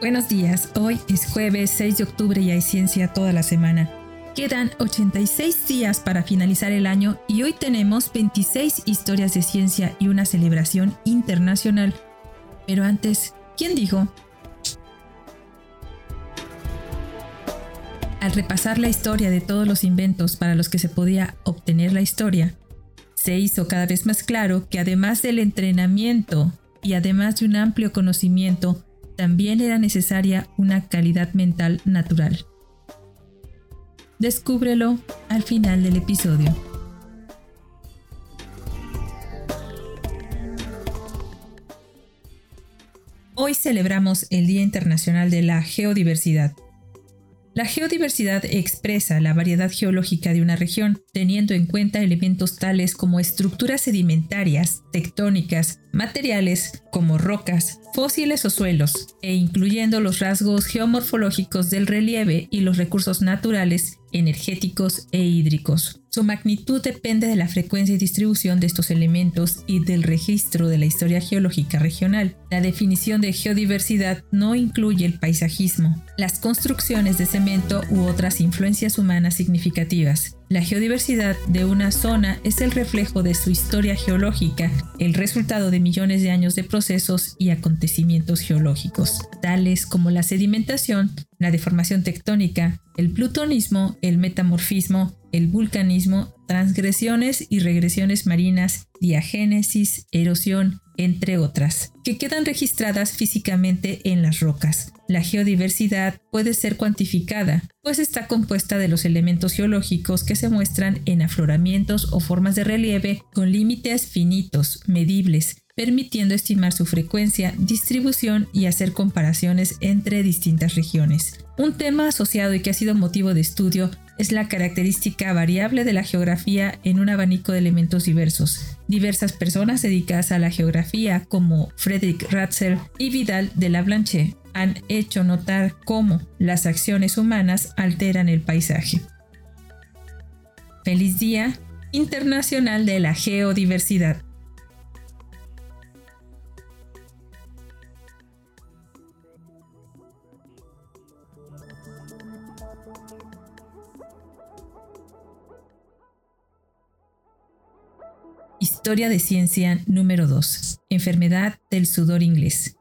Buenos días, hoy es jueves 6 de octubre y hay ciencia toda la semana. Quedan 86 días para finalizar el año y hoy tenemos 26 historias de ciencia y una celebración internacional. Pero antes, ¿quién dijo? Al repasar la historia de todos los inventos para los que se podía obtener la historia, se hizo cada vez más claro que además del entrenamiento y además de un amplio conocimiento, también era necesaria una calidad mental natural. Descúbrelo al final del episodio. Hoy celebramos el Día Internacional de la Geodiversidad. La geodiversidad expresa la variedad geológica de una región, teniendo en cuenta elementos tales como estructuras sedimentarias, tectónicas, materiales como rocas, fósiles o suelos, e incluyendo los rasgos geomorfológicos del relieve y los recursos naturales, energéticos e hídricos. Su magnitud depende de la frecuencia y distribución de estos elementos y del registro de la historia geológica regional. La definición de geodiversidad no incluye el paisajismo, las construcciones de cemento u otras influencias humanas significativas. La geodiversidad de una zona es el reflejo de su historia geológica, el resultado de millones de años de procesos y acontecimientos geológicos, tales como la sedimentación, la deformación tectónica, el plutonismo, el metamorfismo, el vulcanismo, transgresiones y regresiones marinas, diagénesis, erosión, entre otras, que quedan registradas físicamente en las rocas. La geodiversidad puede ser cuantificada, pues está compuesta de los elementos geológicos que se muestran en afloramientos o formas de relieve con límites finitos, medibles, permitiendo estimar su frecuencia, distribución y hacer comparaciones entre distintas regiones. Un tema asociado y que ha sido motivo de estudio es la característica variable de la geografía en un abanico de elementos diversos. Diversas personas dedicadas a la geografía, como Frederick Ratzel y Vidal de la Blanche, han hecho notar cómo las acciones humanas alteran el paisaje. Feliz Día Internacional de la Geodiversidad. Historia de ciencia número 2. Enfermedad del sudor inglés.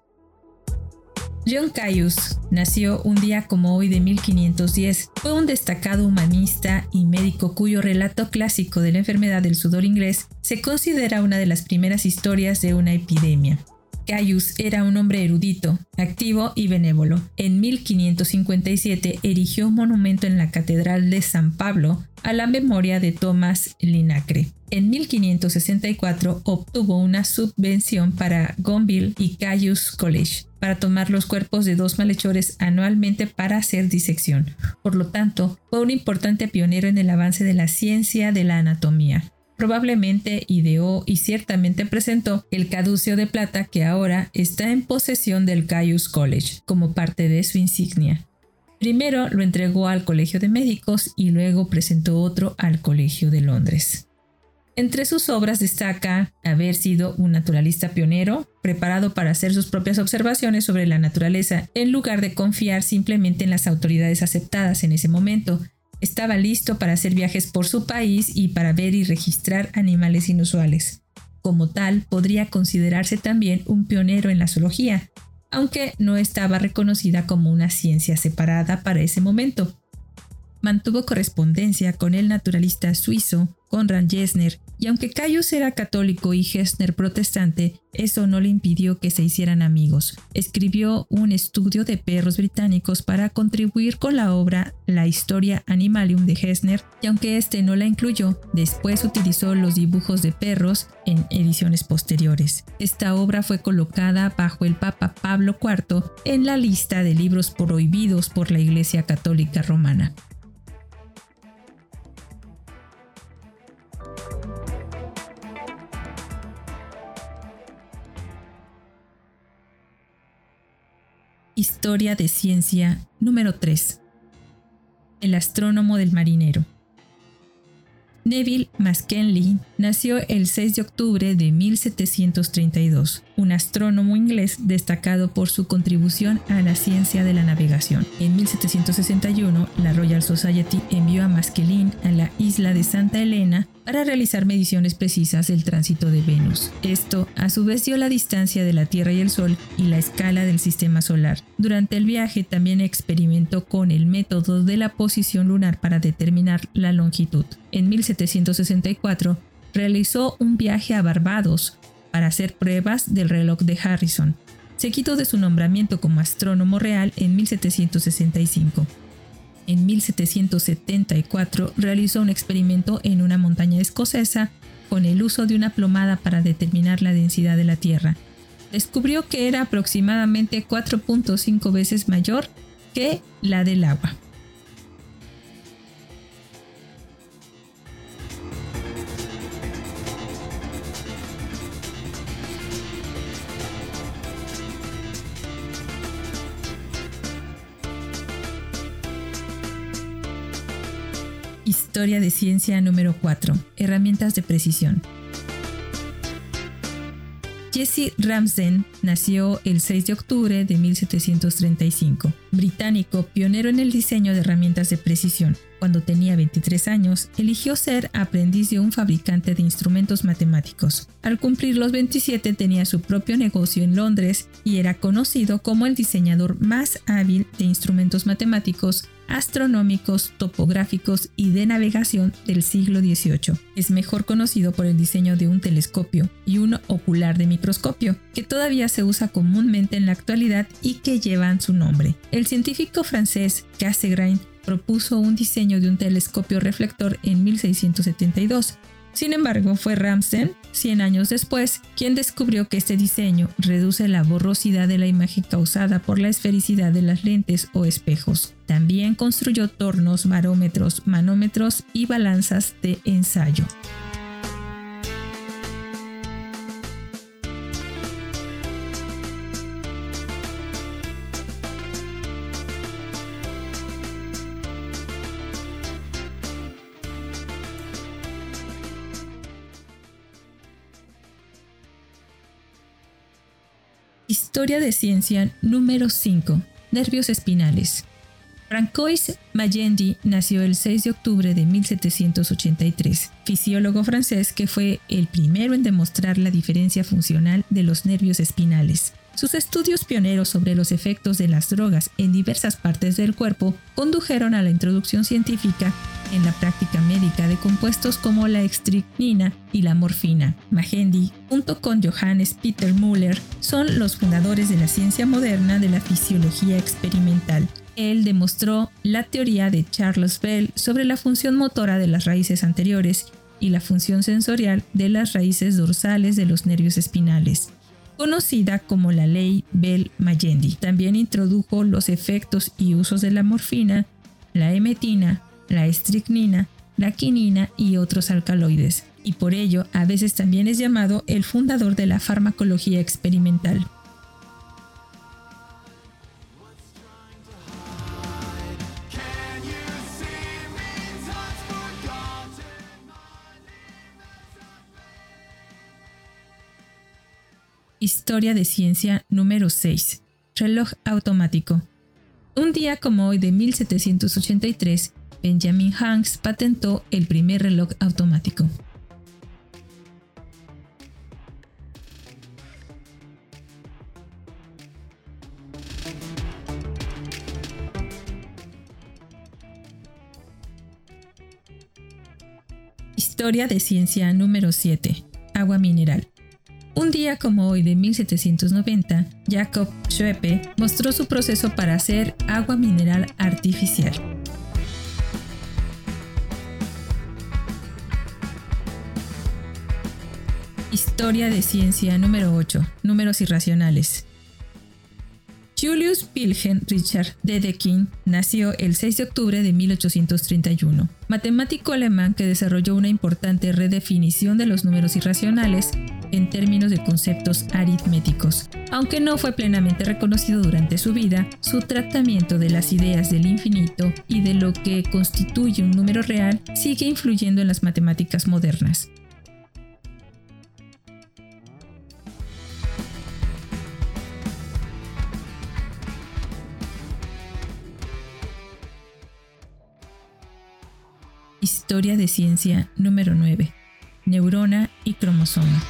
John Caius nació un día como hoy de 1510. Fue un destacado humanista y médico cuyo relato clásico de la enfermedad del sudor inglés se considera una de las primeras historias de una epidemia. Caius era un hombre erudito, activo y benévolo. En 1557 erigió un monumento en la Catedral de San Pablo a la memoria de Thomas Linacre. En 1564 obtuvo una subvención para Gonville y Caius College para tomar los cuerpos de dos malhechores anualmente para hacer disección. Por lo tanto, fue un importante pionero en el avance de la ciencia de la anatomía. Probablemente ideó y ciertamente presentó el caduceo de plata que ahora está en posesión del Caius College como parte de su insignia. Primero lo entregó al Colegio de Médicos y luego presentó otro al Colegio de Londres. Entre sus obras destaca haber sido un naturalista pionero, preparado para hacer sus propias observaciones sobre la naturaleza en lugar de confiar simplemente en las autoridades aceptadas en ese momento. Estaba listo para hacer viajes por su país y para ver y registrar animales inusuales. Como tal, podría considerarse también un pionero en la zoología, aunque no estaba reconocida como una ciencia separada para ese momento. Mantuvo correspondencia con el naturalista suizo Conrad Gessner, y aunque Caius era católico y Gessner protestante, eso no le impidió que se hicieran amigos. Escribió un estudio de perros británicos para contribuir con la obra La Historia Animalium de Gessner, y aunque este no la incluyó, después utilizó los dibujos de perros en ediciones posteriores. Esta obra fue colocada bajo el Papa Pablo IV en la lista de libros prohibidos por la Iglesia Católica Romana. Historia de Ciencia número 3. El astrónomo del marinero. Neville Maskelyne nació el 6 de octubre de 1732, un astrónomo inglés destacado por su contribución a la ciencia de la navegación. En 1761, la Royal Society envió a Maskelyne a la isla de Santa Elena para realizar mediciones precisas del tránsito de Venus. Esto, a su vez, dio la distancia de la Tierra y el Sol y la escala del sistema solar. Durante el viaje también experimentó con el método de la posición lunar para determinar la longitud. En 1764 realizó un viaje a Barbados para hacer pruebas del reloj de Harrison. Se quitó de su nombramiento como astrónomo real en 1765. En 1774 realizó un experimento en una montaña escocesa con el uso de una plomada para determinar la densidad de la Tierra. Descubrió que era aproximadamente 4.5 veces mayor que la del agua. Historia de ciencia número 4. Herramientas de precisión. Jesse Ramsden nació el 6 de octubre de 1735, británico pionero en el diseño de herramientas de precisión. Cuando tenía 23 años, eligió ser aprendiz de un fabricante de instrumentos matemáticos. Al cumplir los 27 tenía su propio negocio en Londres y era conocido como el diseñador más hábil de instrumentos matemáticos astronómicos, topográficos y de navegación del siglo XVIII. Es mejor conocido por el diseño de un telescopio y un ocular de microscopio, que todavía se usa comúnmente en la actualidad y que llevan su nombre. El científico francés Cassegrain propuso un diseño de un telescopio reflector en 1672. Sin embargo, fue Ramsden, 100 años después, quien descubrió que este diseño reduce la borrosidad de la imagen causada por la esfericidad de las lentes o espejos. También construyó tornos, barómetros, manómetros y balanzas de ensayo. Historia de ciencia número 5. Nervios espinales. Francois Magendie nació el 6 de octubre de 1783, fisiólogo francés que fue el primero en demostrar la diferencia funcional de los nervios espinales. Sus estudios pioneros sobre los efectos de las drogas en diversas partes del cuerpo condujeron a la introducción científica en la práctica médica de compuestos como la extricnina y la morfina. Magendie, junto con Johannes Peter Müller, son los fundadores de la ciencia moderna de la fisiología experimental. Él demostró la teoría de Charles Bell sobre la función motora de las raíces anteriores y la función sensorial de las raíces dorsales de los nervios espinales conocida como la ley Bell-Magendie. También introdujo los efectos y usos de la morfina, la emetina, la estricnina, la quinina y otros alcaloides, y por ello a veces también es llamado el fundador de la farmacología experimental. Historia de ciencia número 6. Reloj automático. Un día como hoy de 1783, Benjamin Hanks patentó el primer reloj automático. Historia de ciencia número 7. Agua mineral. Un día como hoy de 1790, Jacob Schweppe mostró su proceso para hacer agua mineral artificial. Historia de ciencia número 8. Números irracionales. Julius Wilhelm Richard Dedekind nació el 6 de octubre de 1831, matemático alemán que desarrolló una importante redefinición de los números irracionales en términos de conceptos aritméticos. Aunque no fue plenamente reconocido durante su vida, su tratamiento de las ideas del infinito y de lo que constituye un número real sigue influyendo en las matemáticas modernas. Historia de ciencia número 9. Neurona y cromosoma.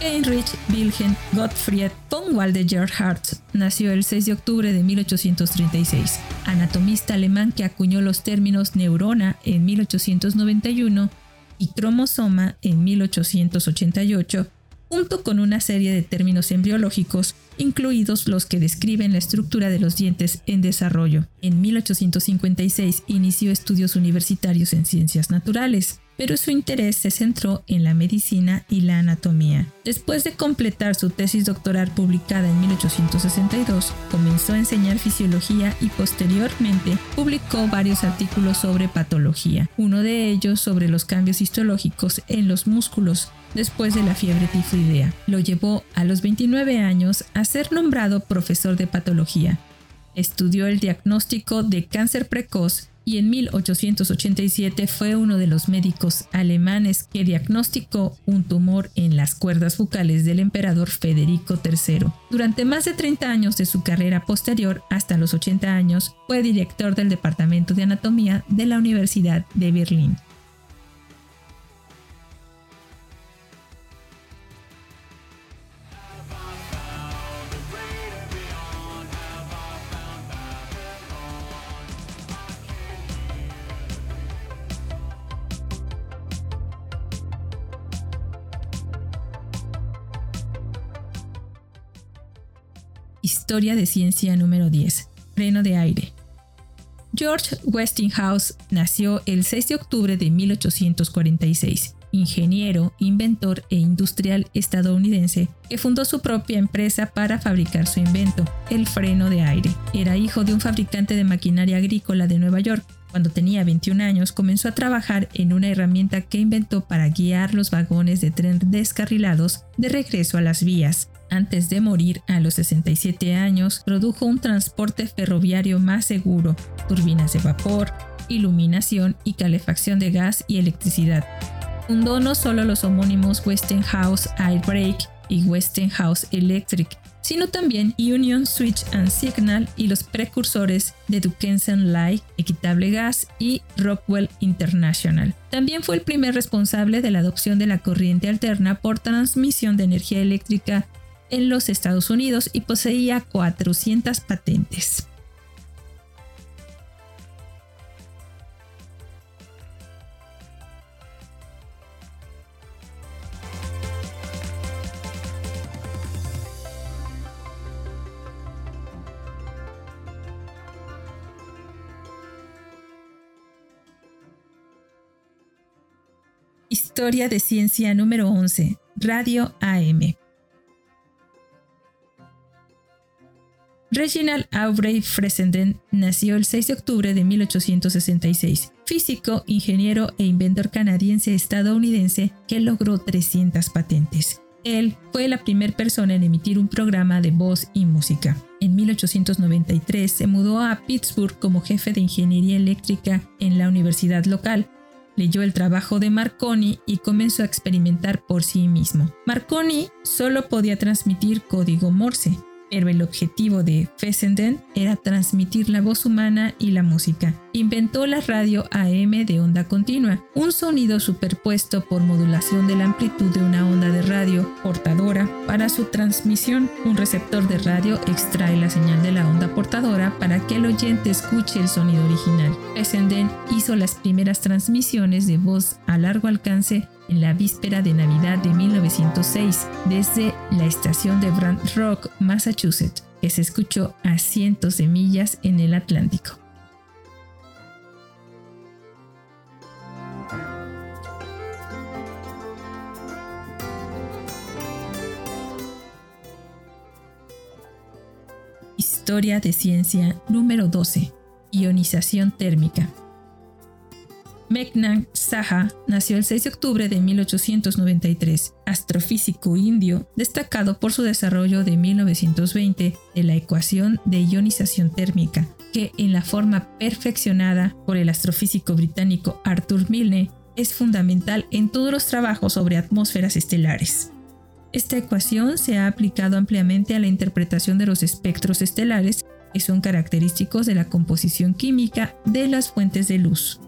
Heinrich Wilhelm Gottfried von Waldeyer-Hartz nació el 6 de octubre de 1836, anatomista alemán que acuñó los términos neurona en 1891 y cromosoma en 1888 junto con una serie de términos embriológicos, incluidos los que describen la estructura de los dientes en desarrollo. En 1856 inició estudios universitarios en ciencias naturales pero su interés se centró en la medicina y la anatomía. Después de completar su tesis doctoral publicada en 1862, comenzó a enseñar fisiología y posteriormente publicó varios artículos sobre patología, uno de ellos sobre los cambios histológicos en los músculos después de la fiebre tifoidea. Lo llevó a los 29 años a ser nombrado profesor de patología. Estudió el diagnóstico de cáncer precoz y en 1887 fue uno de los médicos alemanes que diagnosticó un tumor en las cuerdas bucales del emperador Federico III. Durante más de 30 años de su carrera posterior, hasta los 80 años, fue director del Departamento de Anatomía de la Universidad de Berlín. Historia de ciencia número 10. Freno de aire. George Westinghouse nació el 6 de octubre de 1846, ingeniero, inventor e industrial estadounidense que fundó su propia empresa para fabricar su invento, el freno de aire. Era hijo de un fabricante de maquinaria agrícola de Nueva York. Cuando tenía 21 años comenzó a trabajar en una herramienta que inventó para guiar los vagones de tren descarrilados de regreso a las vías. Antes de morir a los 67 años, produjo un transporte ferroviario más seguro, turbinas de vapor, iluminación y calefacción de gas y electricidad. Fundó no solo los homónimos Westinghouse Airbrake y Westinghouse Electric, sino también Union Switch and Signal y los precursores de Duquesne Light, Equitable Gas y Rockwell International. También fue el primer responsable de la adopción de la corriente alterna por transmisión de energía eléctrica en los Estados Unidos y poseía 400 patentes. Historia de ciencia número 11. Radio AM. Reginald Aubrey Fessenden nació el 6 de octubre de 1866, físico, ingeniero e inventor canadiense estadounidense que logró 300 patentes. Él fue la primera persona en emitir un programa de voz y música. En 1893 se mudó a Pittsburgh como jefe de ingeniería eléctrica en la universidad local. Leyó el trabajo de Marconi y comenzó a experimentar por sí mismo. Marconi solo podía transmitir código Morse, pero el objetivo de Fessenden era transmitir la voz humana y la música. Inventó la radio AM de onda continua, un sonido superpuesto por modulación de la amplitud de una onda de radio portadora. Para su transmisión, un receptor de radio extrae la señal de la onda portadora para que el oyente escuche el sonido original. Fessenden hizo las primeras transmisiones de voz a largo alcance en la víspera de Navidad de 1906 desde la estación de Brant Rock, Massachusetts, que se escuchó a cientos de millas en el Atlántico. Historia de ciencia número 12. Ionización térmica. Meghnad Saha nació el 6 de octubre de 1893, astrofísico indio destacado por su desarrollo de 1920 de la ecuación de ionización térmica, que en la forma perfeccionada por el astrofísico británico Arthur Milne es fundamental en todos los trabajos sobre atmósferas estelares. Esta ecuación se ha aplicado ampliamente a la interpretación de los espectros estelares que son característicos de la composición química de las fuentes de luz.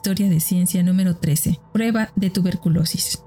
Historia de Ciencia número 13. Prueba de tuberculosis.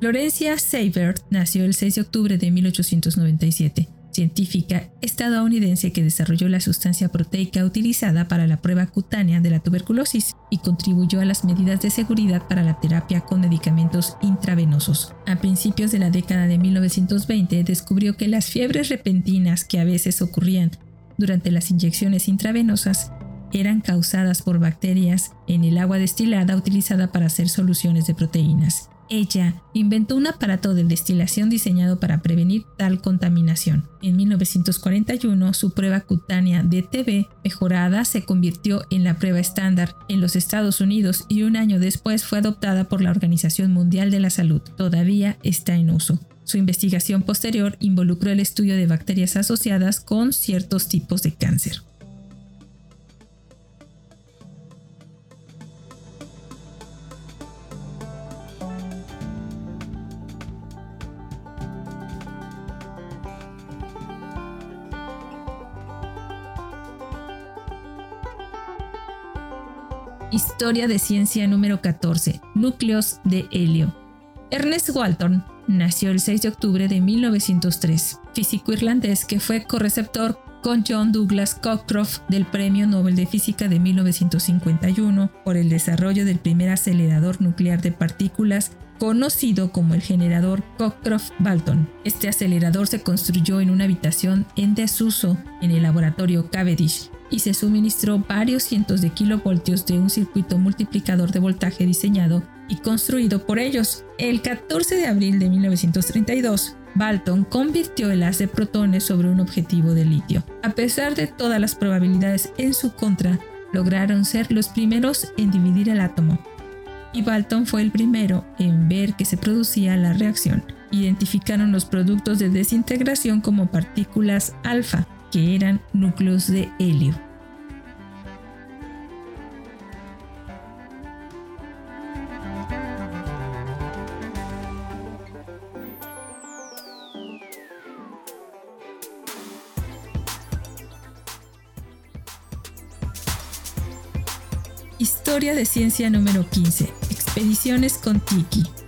Florencia Seibert nació el 6 de octubre de 1897, científica estadounidense que desarrolló la sustancia proteica utilizada para la prueba cutánea de la tuberculosis y contribuyó a las medidas de seguridad para la terapia con medicamentos intravenosos. A principios de la década de 1920 descubrió que las fiebres repentinas que a veces ocurrían durante las inyecciones intravenosas eran causadas por bacterias en el agua destilada utilizada para hacer soluciones de proteínas. Ella inventó un aparato de destilación diseñado para prevenir tal contaminación. En 1941, su prueba cutánea de TB mejorada se convirtió en la prueba estándar en los Estados Unidos y un año después fue adoptada por la Organización Mundial de la Salud. Todavía está en uso. Su investigación posterior involucró el estudio de bacterias asociadas con ciertos tipos de cáncer. Historia de ciencia número 14. Núcleos de helio. Ernest Walton nació el 6 de octubre de 1903, físico irlandés que fue correceptor con John Douglas Cockcroft del Premio Nobel de Física de 1951 por el desarrollo del primer acelerador nuclear de partículas conocido como el generador Cockcroft-Balton. Este acelerador se construyó en una habitación en desuso en el laboratorio Cavendish y se suministró varios cientos de kilovoltios de un circuito multiplicador de voltaje diseñado y construido por ellos. El 14 de abril de 1932, Balton convirtió el haz de protones sobre un objetivo de litio. A pesar de todas las probabilidades en su contra, lograron ser los primeros en dividir el átomo. Y Balton fue el primero en ver que se producía la reacción. Identificaron los productos de desintegración como partículas alfa, que eran núcleos de helio. Historia de ciencia número 15. Expediciones con Tiki.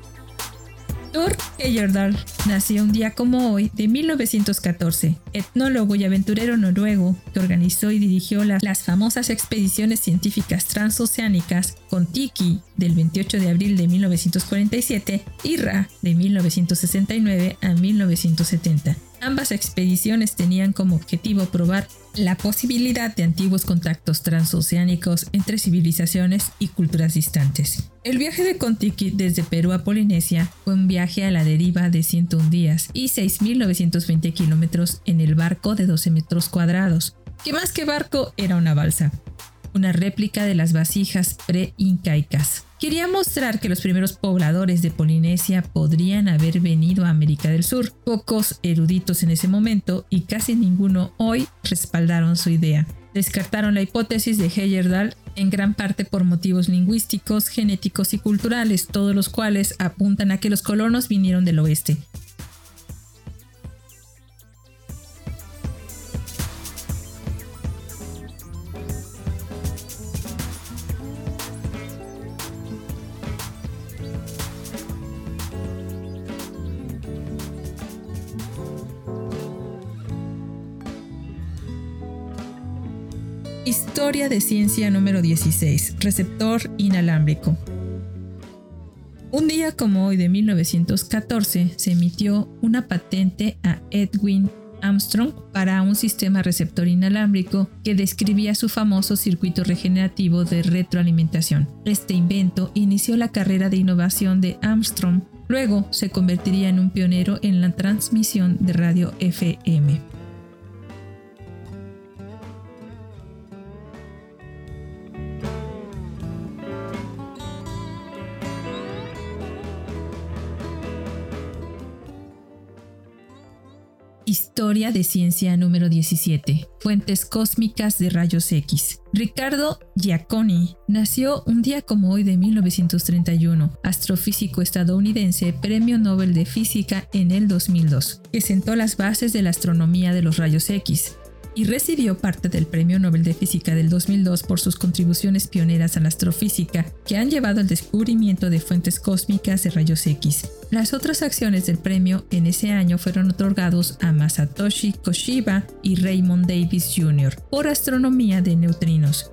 Thor Heyerdahl nació un día como hoy de 1914, etnólogo y aventurero noruego que organizó y dirigió las, las famosas expediciones científicas transoceánicas con Tiki del 28 de abril de 1947 y Ra de 1969 a 1970. Ambas expediciones tenían como objetivo probar la posibilidad de antiguos contactos transoceánicos entre civilizaciones y culturas distantes. El viaje de Contiki desde Perú a Polinesia fue un viaje a la deriva de 101 días y 6.920 kilómetros en el barco de 12 metros cuadrados, que más que barco era una balsa, una réplica de las vasijas pre-incaicas. Quería mostrar que los primeros pobladores de Polinesia podrían haber venido a América del Sur. Pocos eruditos en ese momento y casi ninguno hoy respaldaron su idea. Descartaron la hipótesis de Heyerdahl en gran parte por motivos lingüísticos, genéticos y culturales, todos los cuales apuntan a que los colonos vinieron del oeste, Historia de ciencia número 16. Receptor inalámbrico. Un día como hoy de 1914 se emitió una patente a Edwin Armstrong para un sistema receptor inalámbrico que describía su famoso circuito regenerativo de retroalimentación. Este invento inició la carrera de innovación de Armstrong, luego se convertiría en un pionero en la transmisión de radio FM. Historia de ciencia número 17. Fuentes cósmicas de rayos X. Ricardo Giacconi nació un día como hoy de 1931, astrofísico estadounidense, premio Nobel de Física en el 2002, que sentó las bases de la astronomía de los rayos X y recibió parte del Premio Nobel de Física del 2002 por sus contribuciones pioneras a la astrofísica que han llevado al descubrimiento de fuentes cósmicas de rayos X. Las otras acciones del premio en ese año fueron otorgados a Masatoshi Koshiba y Raymond Davis Jr. por astronomía de neutrinos.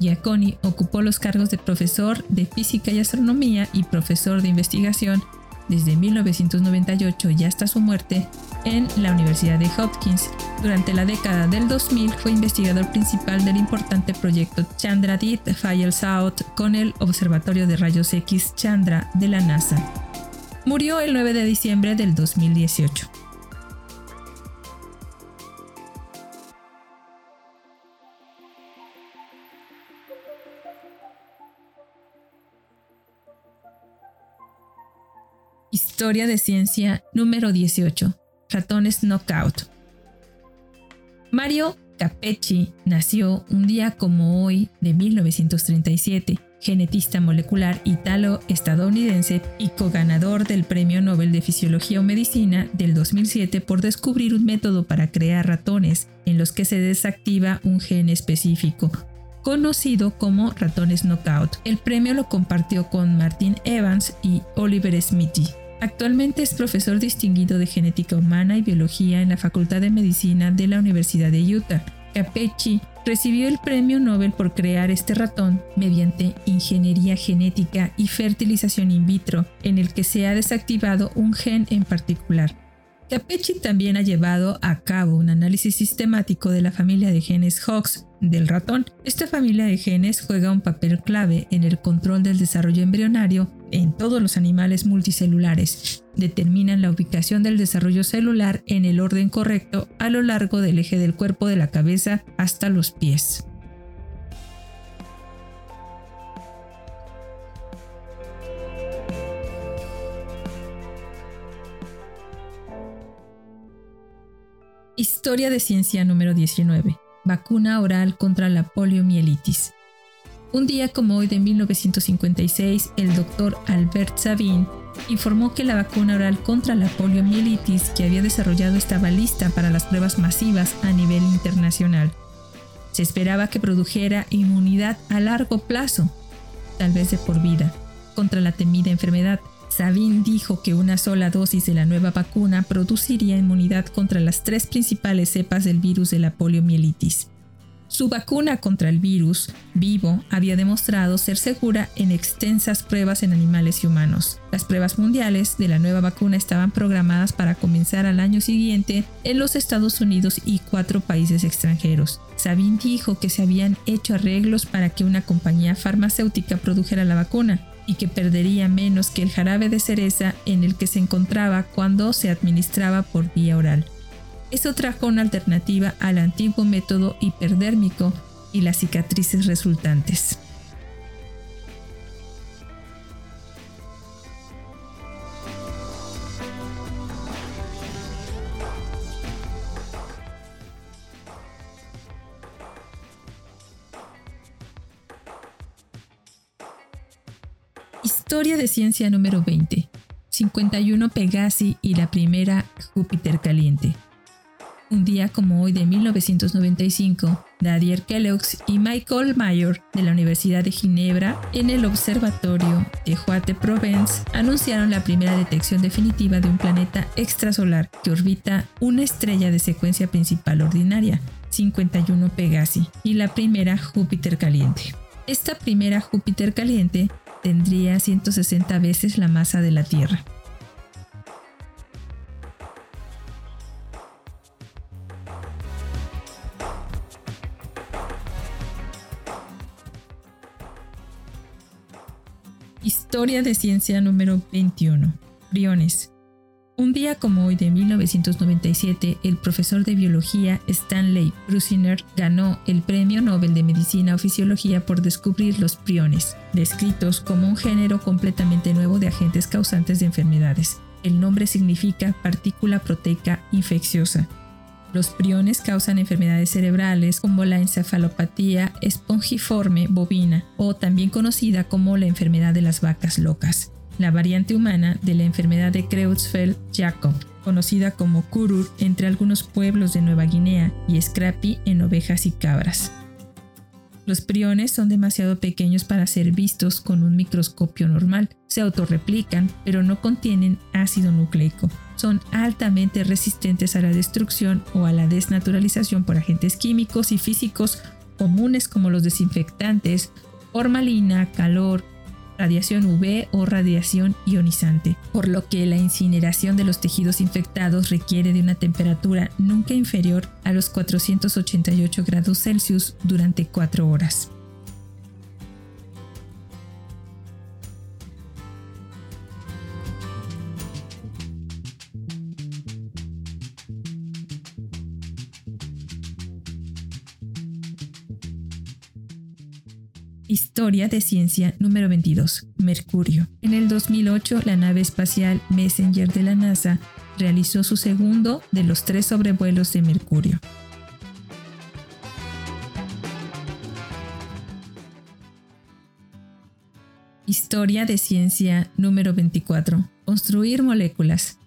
Giacconi ocupó los cargos de profesor de física y astronomía y profesor de investigación desde 1998 y hasta su muerte en la Universidad de Hopkins. Durante la década del 2000 fue investigador principal del importante proyecto Chandrayaan Fire South con el Observatorio de Rayos X Chandra de la NASA. Murió el 9 de diciembre del 2018. Historia de ciencia número 18. Ratones Knockout. Mario Capecci nació un día como hoy de 1937, genetista molecular italo-estadounidense y coganador del Premio Nobel de Fisiología o Medicina del 2007 por descubrir un método para crear ratones en los que se desactiva un gen específico, conocido como ratones knockout. El premio lo compartió con Martin Evans y Oliver Smithy. Actualmente es profesor distinguido de genética humana y biología en la Facultad de Medicina de la Universidad de Utah. Capecci recibió el premio Nobel por crear este ratón mediante ingeniería genética y fertilización in vitro, en el que se ha desactivado un gen en particular. Capecci también ha llevado a cabo un análisis sistemático de la familia de genes Hox del ratón. Esta familia de genes juega un papel clave en el control del desarrollo embrionario en todos los animales multicelulares. Determinan la ubicación del desarrollo celular en el orden correcto a lo largo del eje del cuerpo de la cabeza hasta los pies. Historia de ciencia número 19. Vacuna oral contra la poliomielitis. Un día como hoy de 1956, el doctor Albert Sabin informó que la vacuna oral contra la poliomielitis que había desarrollado estaba lista para las pruebas masivas a nivel internacional. Se esperaba que produjera inmunidad a largo plazo, tal vez de por vida, contra la temida enfermedad, Sabin dijo que una sola dosis de la nueva vacuna produciría inmunidad contra las tres principales cepas del virus de la poliomielitis. Su vacuna contra el virus vivo había demostrado ser segura en extensas pruebas en animales y humanos. Las pruebas mundiales de la nueva vacuna estaban programadas para comenzar al año siguiente en los Estados Unidos y cuatro países extranjeros. Sabin dijo que se habían hecho arreglos para que una compañía farmacéutica produjera la vacuna, y que perdería menos que el jarabe de cereza en el que se encontraba cuando se administraba por vía oral. Eso trajo una alternativa al antiguo método hiperdérmico y las cicatrices resultantes. Historia de ciencia número 20. 51 Pegasi y la primera Júpiter caliente. Un día como hoy de 1995, Dadier Kellogg y Michael Mayer de la Universidad de Ginebra en el Observatorio de Joate-Provence anunciaron la primera detección definitiva de un planeta extrasolar que orbita una estrella de secuencia principal ordinaria, 51 Pegasi, y la primera Júpiter caliente. Esta primera Júpiter caliente tendría 160 veces la masa de la Tierra. Historia de ciencia número 21. Priones. Un día como hoy de 1997, el profesor de biología Stanley Prusiner ganó el Premio Nobel de Medicina o Fisiología por descubrir los priones, descritos como un género completamente nuevo de agentes causantes de enfermedades. El nombre significa partícula proteica infecciosa. Los priones causan enfermedades cerebrales como la encefalopatía espongiforme bovina o también conocida como la enfermedad de las vacas locas, la variante humana de la enfermedad de Creutzfeldt-Jakob, conocida como Kurur entre algunos pueblos de Nueva Guinea y Scrappy en ovejas y cabras. Los priones son demasiado pequeños para ser vistos con un microscopio normal. Se autorreplican, pero no contienen ácido nucleico son altamente resistentes a la destrucción o a la desnaturalización por agentes químicos y físicos comunes como los desinfectantes, formalina, calor, radiación UV o radiación ionizante, por lo que la incineración de los tejidos infectados requiere de una temperatura nunca inferior a los 488 grados Celsius durante 4 horas. Historia de ciencia número 22. Mercurio. En el 2008, la nave espacial Messenger de la NASA realizó su segundo de los tres sobrevuelos de Mercurio. Historia de ciencia número 24. Construir moléculas.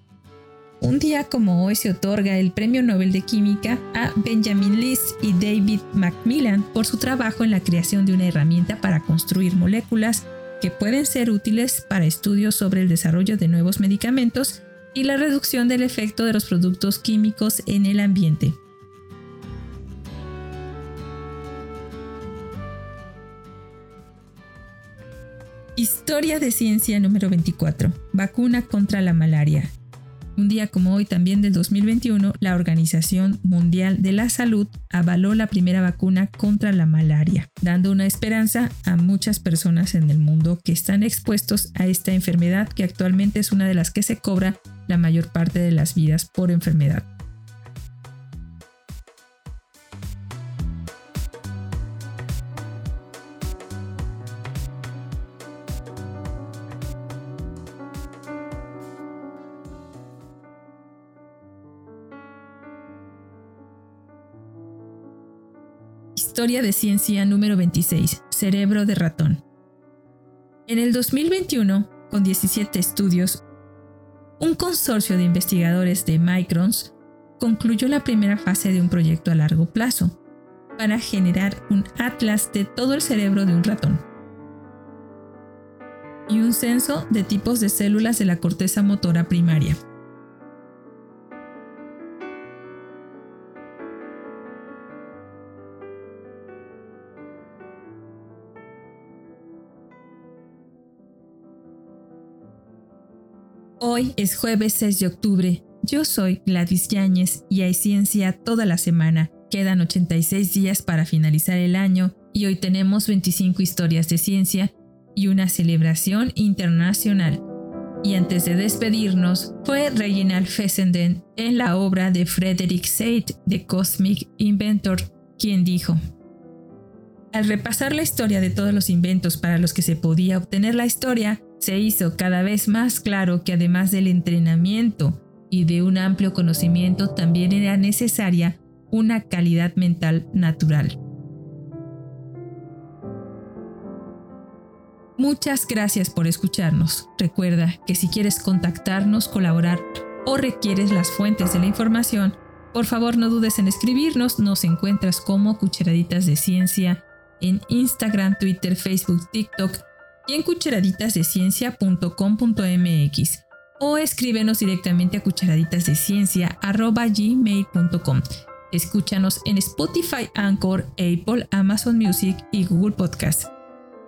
Un día como hoy se otorga el Premio Nobel de Química a Benjamin List y David Macmillan por su trabajo en la creación de una herramienta para construir moléculas que pueden ser útiles para estudios sobre el desarrollo de nuevos medicamentos y la reducción del efecto de los productos químicos en el ambiente. Historia de ciencia número 24. Vacuna contra la malaria. Un día como hoy, también del 2021, la Organización Mundial de la Salud avaló la primera vacuna contra la malaria, dando una esperanza a muchas personas en el mundo que están expuestos a esta enfermedad que actualmente es una de las que se cobra la mayor parte de las vidas por enfermedad. Historia de Ciencia número 26, Cerebro de ratón. En el 2021, con 17 estudios, un consorcio de investigadores de Microns concluyó la primera fase de un proyecto a largo plazo para generar un atlas de todo el cerebro de un ratón y un censo de tipos de células de la corteza motora primaria. Hoy es jueves 6 de octubre. Yo soy Gladys Yáñez y hay ciencia toda la semana. Quedan 86 días para finalizar el año y hoy tenemos 25 historias de ciencia y una celebración internacional. Y antes de despedirnos, fue Reginald Fessenden en la obra de Frederick Said, The Cosmic Inventor, quien dijo, Al repasar la historia de todos los inventos para los que se podía obtener la historia, se hizo cada vez más claro que además del entrenamiento y de un amplio conocimiento también era necesaria una calidad mental natural. Muchas gracias por escucharnos. Recuerda que si quieres contactarnos, colaborar o requieres las fuentes de la información, por favor no dudes en escribirnos. Nos encuentras como Cucharaditas de Ciencia en Instagram, Twitter, Facebook, TikTok y en cucharaditasdeciencia.com.mx o escríbenos directamente a cucharaditasdeciencia.gmail.com. Escúchanos en Spotify, Anchor, Apple, Amazon Music y Google Podcast.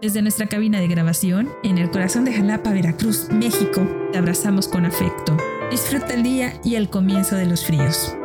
Desde nuestra cabina de grabación, en el corazón de Jalapa, Veracruz, México, te abrazamos con afecto. Disfruta el día y el comienzo de los fríos.